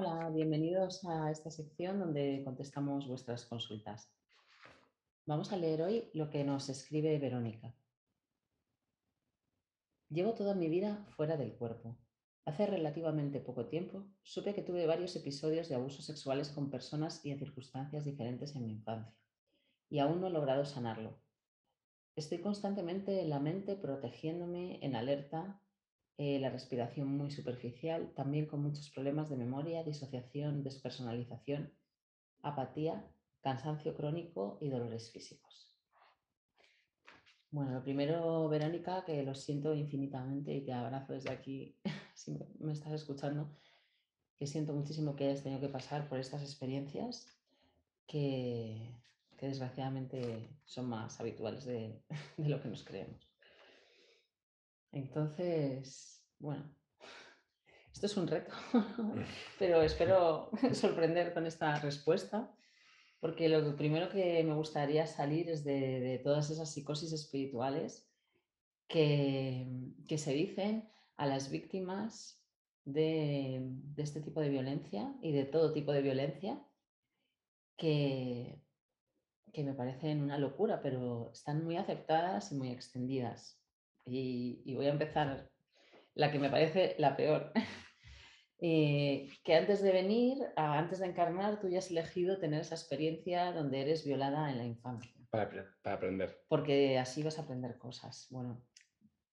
Hola, bienvenidos a esta sección donde contestamos vuestras consultas. Vamos a leer hoy lo que nos escribe Verónica. Llevo toda mi vida fuera del cuerpo. Hace relativamente poco tiempo supe que tuve varios episodios de abusos sexuales con personas y en circunstancias diferentes en mi infancia, y aún no he logrado sanarlo. Estoy constantemente en la mente protegiéndome en alerta eh, la respiración muy superficial, también con muchos problemas de memoria, disociación, despersonalización, apatía, cansancio crónico y dolores físicos. Bueno, lo primero, Verónica, que lo siento infinitamente y te abrazo desde aquí, si me estás escuchando, que siento muchísimo que hayas tenido que pasar por estas experiencias que, desgraciadamente son más habituales de lo que nos creemos. Entonces, bueno, esto es un reto, pero espero sorprender con esta respuesta, porque lo primero que me gustaría salir es de, todas esas psicosis espirituales que, se dicen a las víctimas de, este tipo de violencia y de todo tipo de violencia, que, que me parecen una locura, pero están muy aceptadas y muy extendidas y, voy a empezar la que me parece la peor. Eh, que antes de venir, antes de encarnar, tú ya has elegido tener esa experiencia donde eres violada en la infancia. Para, aprender. Porque así vas a aprender cosas. Bueno,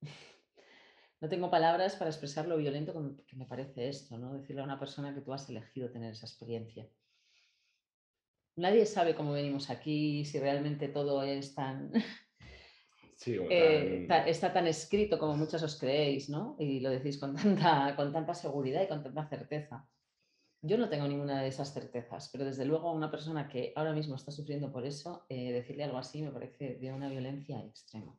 no tengo palabras para expresar lo violento que me parece esto, ¿no? Decirle a una persona que tú has elegido tener esa experiencia. Nadie sabe cómo venimos aquí, si realmente todo es tan eh, está tan escrito como muchos os creéis, ¿no? Y lo decís con tanta, con tanta seguridad y con tanta certeza. Yo no tengo ninguna de esas certezas, pero desde luego a una persona que ahora mismo está sufriendo por eso, eh, decirle algo así me parece de una violencia extrema.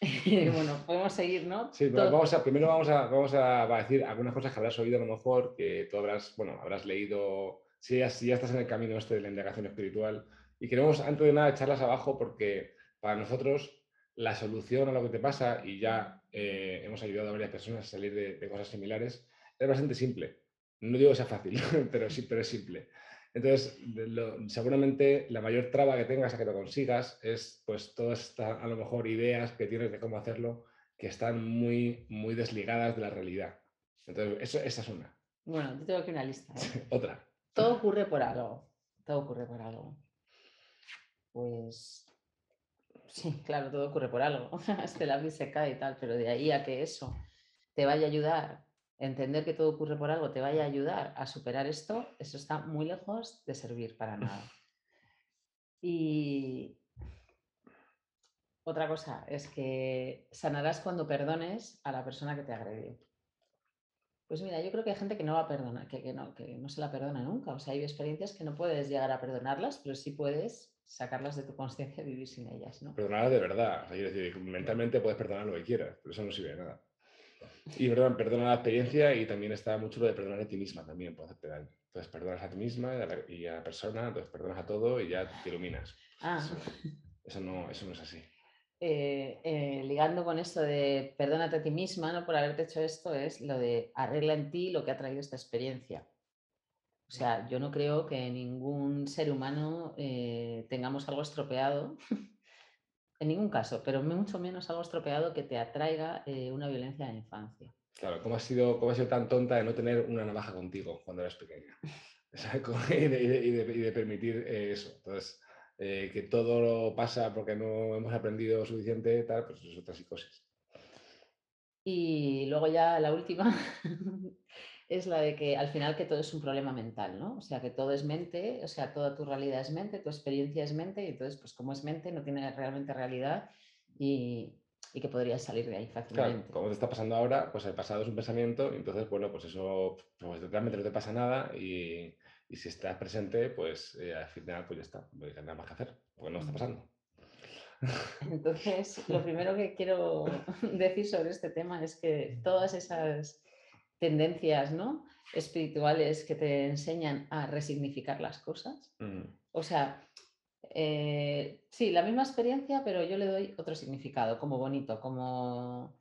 bueno, podemos seguir, ¿no? Sí, vamos a, primero vamos a, vamos a, decir algunas cosas que habrás oído a lo mejor, que tú habrás, bueno, habrás leído, si ya, si ya estás en el camino este de la indagación espiritual, y queremos, antes de nada, echarlas abajo porque para nosotros la solución a lo que te pasa, y ya eh, hemos ayudado a varias personas a salir de, cosas similares, es bastante simple. No digo que sea fácil, pero sí, pero es simple. Entonces, seguramente la mayor traba que tengas a que lo consigas es pues todas estas, a lo mejor, ideas que tienes de cómo hacerlo que están muy, muy desligadas de la realidad. Entonces, eso, esa es una. Bueno, yo tengo aquí una lista. ¿eh? Otra. Todo ocurre por algo. Todo ocurre por algo. Pues sí, claro, todo ocurre por algo. este lápiz se cae y tal, pero de ahí a que eso te vaya a ayudar, entender que todo ocurre por algo, te vaya a ayudar a superar esto, eso está muy lejos de servir para nada. Y otra cosa es que sanarás cuando perdones a la persona que te agredió. Pues mira, yo creo que hay gente que no va a perdonar, que, no, que no se la perdona nunca. O sea, hay experiencias que no puedes llegar a perdonarlas, pero sí puedes sacarlas de tu conciencia y vivir sin ellas. ¿no? Perdonarlas de verdad. decir, mentalmente puedes perdonar lo que quieras, pero eso no sirve de nada. Y perdón, perdona la experiencia y también está mucho lo de perdonar a ti misma también, puede hacerte daño. Entonces perdonas a ti misma y a la, persona, entonces perdonas a todo y ya te iluminas. Ah. Eso, no, eso no es así. Eh, eh, ligando con esto de perdónate a ti misma ¿no? por haberte hecho esto, es lo de arregla en ti lo que ha traído esta experiencia. O sea, yo no creo que ningún ser humano eh, tengamos algo estropeado, en ningún caso, pero mucho menos algo estropeado que te atraiga eh, una violencia de infancia. Claro, ¿cómo has, sido, ¿cómo has sido tan tonta de no tener una navaja contigo cuando eras pequeña? y, de, permitir eh, eso. Entonces, que todo pasa porque no hemos aprendido suficiente, tal, pues es otra psicosis. Y luego ya la última, es la de que al final que todo es un problema mental, ¿no? O sea, que todo es mente, o sea, toda tu realidad es mente, tu experiencia es mente, y entonces, pues como es mente, no tiene realmente realidad y, que podrías salir de ahí fácilmente. Claro, como te está pasando ahora, pues el pasado es un pensamiento, y entonces, bueno, pues eso, pues realmente no te pasa nada y, si estás presente, pues eh, al final, pues ya está, no hay nada más que hacer, porque no está pasando. Entonces, lo primero que quiero decir sobre este tema es que todas esas tendencias ¿no? espirituales que te enseñan a resignificar las cosas. Mm. O sea, eh, sí, la misma experiencia, pero yo le doy otro significado, como bonito, como,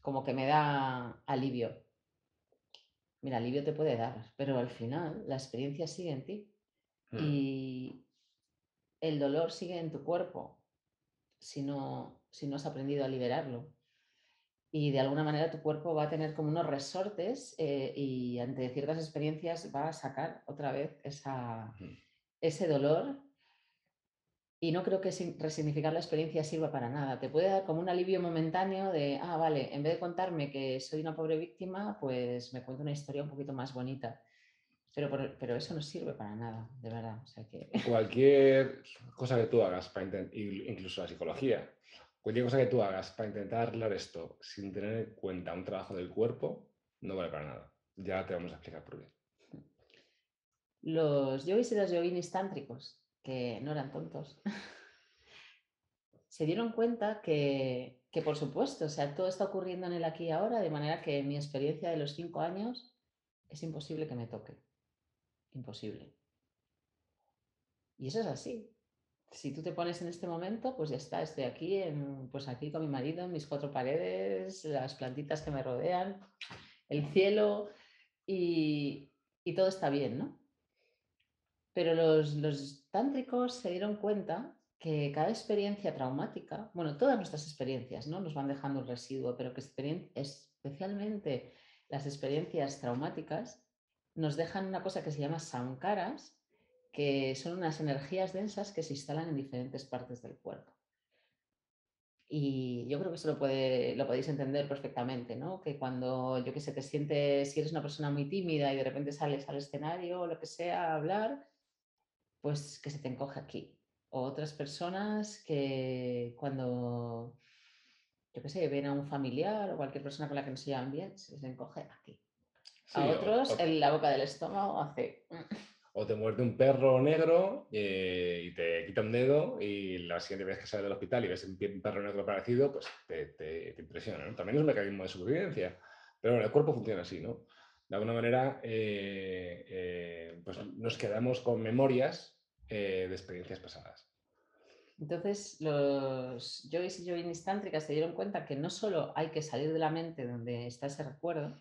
como que me da alivio. mira, alivio te puede dar, pero al final la experiencia sigue en ti Mm. y el dolor sigue en tu cuerpo si no, si no has aprendido a liberarlo. Y de alguna manera tu cuerpo va a tener como unos resortes eh, y ante ciertas experiencias va a sacar otra vez esa, ese dolor. Y no creo que resignificar la experiencia sirva para nada. Te puede dar como un alivio momentáneo de, ah, vale, en vez de contarme que soy una pobre víctima, pues me cuento una historia un poquito más bonita. Pero, por- pero eso no sirve para nada, de verdad. O sea que, Cualquier cosa que tú hagas para incluso la psicología, cualquier cosa que tú hagas para intentar arreglar esto sin tener en cuenta un trabajo del cuerpo, no vale para nada. Ya te vamos a explicar por qué. los yogis y las yoginis tántricos, que no eran tontos, se dieron cuenta que, que, por supuesto, o sea, todo está ocurriendo en el aquí y ahora, de manera que mi experiencia de los cinco años es imposible que me toque. Imposible. Y eso es así. Si tú te pones en este momento, pues ya está, estoy aquí, en, pues aquí con mi marido, mis cuatro paredes, las plantitas que me rodean, el cielo y, y todo está bien, ¿no? Pero los, los tántricos se dieron cuenta que cada experiencia traumática, bueno, todas nuestras experiencias, ¿no? Nos van dejando un residuo, pero que especialmente las experiencias traumáticas nos dejan una cosa que se llama sankaras, que son unas energías densas que se instalan en diferentes partes del cuerpo. Y yo creo que eso lo, puede, lo podéis entender perfectamente, ¿no? Que cuando, yo que sé, te sientes, si eres una persona muy tímida y de repente sales al escenario o lo que sea a hablar, pues que se te encoge aquí. O otras personas que cuando, yo qué sé, ven a un familiar o cualquier persona con la que no se llevan bien, se les encoge aquí. A otros, o- en la boca del estómago hace... O te muerde un perro negro eh, y te quita un dedo y la siguiente vez que sales del hospital y ves un perro negro parecido, pues te, impresiona. También es un mecanismo de supervivencia. Pero el cuerpo funciona así, ¿no? De alguna manera, eh, eh, pues nos quedamos con memorias de experiencias pasadas. Entonces, los yogis y yoginis tántricas se dieron cuenta que no solo hay que salir de la mente donde está ese recuerdo,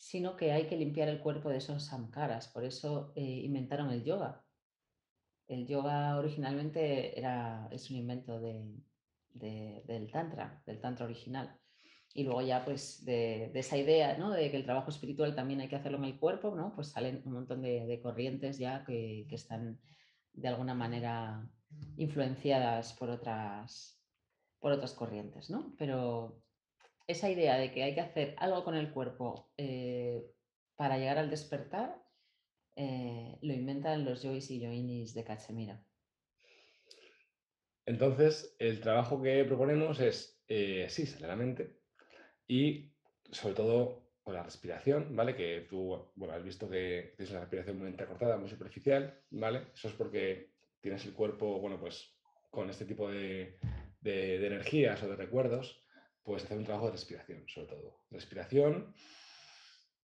sino que hay que limpiar el cuerpo de esos samkaras. Por eso eh, inventaron el yoga. El yoga originalmente era, es un invento de- de- del tantra, del tantra original. Y luego ya pues de, esa idea ¿no? de que el trabajo espiritual también hay que hacerlo en el cuerpo, ¿no? pues salen un montón de, de corrientes ya que, que están de alguna manera influenciadas por otras, por otras corrientes, ¿no? Pero esa idea de que hay que hacer algo con el cuerpo eh, para llegar al despertar, eh, lo inventan los yogis y yoginis de Cachemira. Entonces, el trabajo que proponemos es, eh, sí, sale la mente y sobre todo con la respiración, ¿vale? Que tú, bueno, has visto que tienes una respiración muy entrecortada, muy superficial, ¿vale? Eso es porque tienes el cuerpo, bueno, pues con este tipo de- de energías o de recuerdos, puedes hacer un trabajo de respiración, sobre todo. Respiración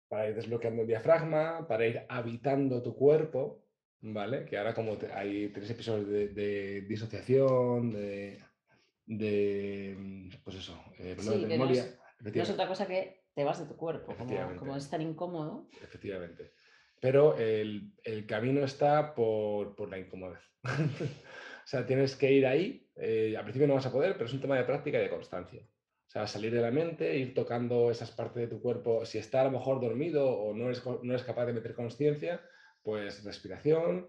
para ir desbloqueando el diafragma, para ir habitando tu cuerpo, ¿vale? Que ahora como te- hay tres episodios de, de disociación, de, de, mm, pues eso, eh, Sí, de no memoria. es- No es otra cosa que te vas de tu cuerpo, como es tan incómodo. Efectivamente. Pero el, el camino está por, por la incomodidad. o sea, tienes que ir ahí. eh, al principio no vas a poder, pero es un tema de práctica y de constancia. Salir de la mente, ir tocando esas partes de tu cuerpo. Si está a lo mejor dormido o no eres, no eres capaz de meter conciencia, pues respiración.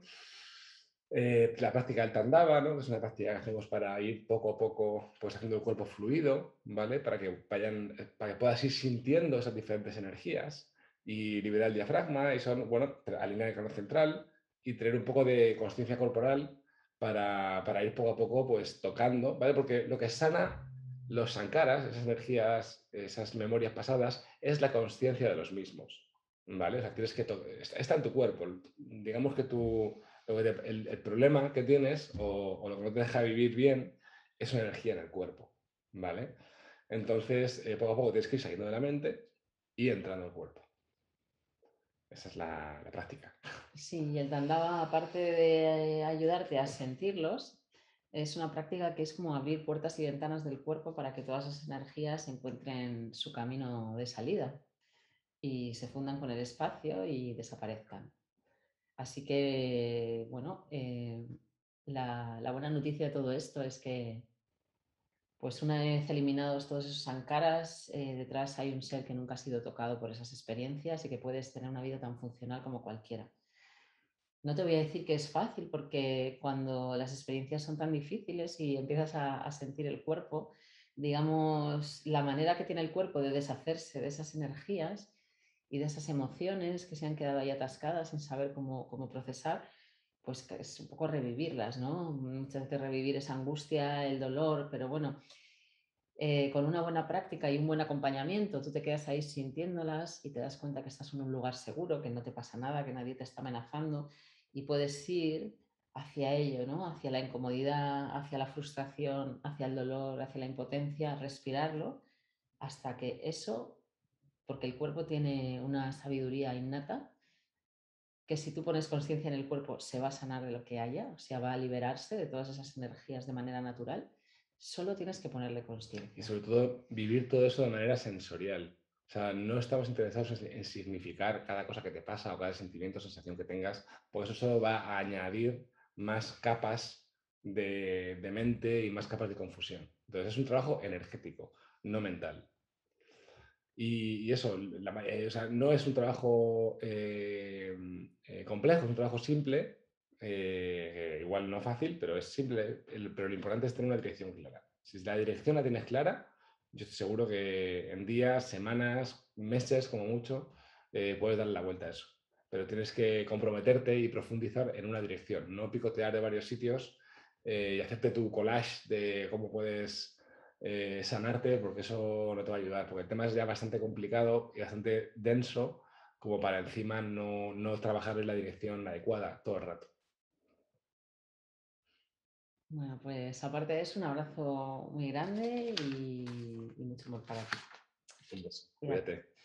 Eh, la práctica del tandava, ¿no? que es una práctica que hacemos para ir poco a poco pues, haciendo el cuerpo fluido, ¿vale? Para que, vayan, para que puedas ir sintiendo esas diferentes energías y liberar el diafragma y son, bueno, alinear el canal central y tener un poco de conciencia corporal para, para ir poco a poco pues tocando, ¿vale? Porque lo que sana los sankaras, esas energías, esas memorias pasadas, es la conciencia de los mismos, ¿vale? O tienes que está, en tu cuerpo. Digamos que tu, el, el problema que tienes o, o lo que no te deja vivir bien es una energía en el cuerpo, ¿vale? Entonces, eh, poco a poco tienes que ir saliendo de la mente y entrando al cuerpo. Esa es la, la práctica. Sí, y el tandava, aparte de ayudarte a sentirlos, es una práctica que es como abrir puertas y ventanas del cuerpo para que todas esas energías encuentren su camino de salida. y se fundan con el espacio y desaparezcan. Así que, bueno, eh, la, buena noticia de todo esto es que, pues una vez eliminados todos esos ancaras, eh, detrás hay un ser que nunca ha sido tocado por esas experiencias y que puedes tener una vida tan funcional como cualquiera. No te voy a decir que es fácil porque cuando las experiencias son tan difíciles y empiezas a, sentir el cuerpo, digamos, la manera que tiene el cuerpo de deshacerse de esas energías y de esas emociones que se han quedado ahí atascadas sin saber cómo, procesar, pues es un poco revivirlas, ¿no? Muchas veces revivir esa angustia, el dolor, pero bueno, eh, con una buena práctica y un buen acompañamiento, tú te quedas ahí sintiéndolas y te das cuenta que estás en un lugar seguro, que no te pasa nada, que nadie te está amenazando y puedes ir hacia ello, ¿no? hacia la incomodidad, hacia la frustración, hacia el dolor, hacia la impotencia, respirarlo hasta que eso, porque el cuerpo tiene una sabiduría innata, que si tú pones conciencia en el cuerpo se va a sanar de lo que haya, o sea, va a liberarse de todas esas energías de manera natural Solo tienes que ponerle conciencia. Y sobre todo vivir todo eso de manera sensorial. O sea, no estamos interesados en significar cada cosa que te pasa o cada sentimiento o sensación que tengas, porque eso solo va a añadir más capas de, mente y más capas de confusión. Entonces es un trabajo energético, no mental. Y, eso, eh, no es un trabajo eh, eh, complejo, es un trabajo simple, igual no fácil, pero es simple, pero lo importante es tener una dirección clara. Si la dirección la tienes clara, yo estoy seguro que en días, semanas, meses, como mucho, eh, puedes darle la vuelta a eso. Pero tienes que comprometerte y profundizar en una dirección, no picotear de varios sitios eh, y hacerte tu collage de cómo puedes sanarte, porque eso no te va a ayudar, porque el tema es ya bastante complicado y bastante denso como para encima no, no trabajar en la dirección adecuada todo el rato. Bueno, pues aparte de eso, un abrazo muy grande y, mucho amor para ti. Un beso. Cuídate.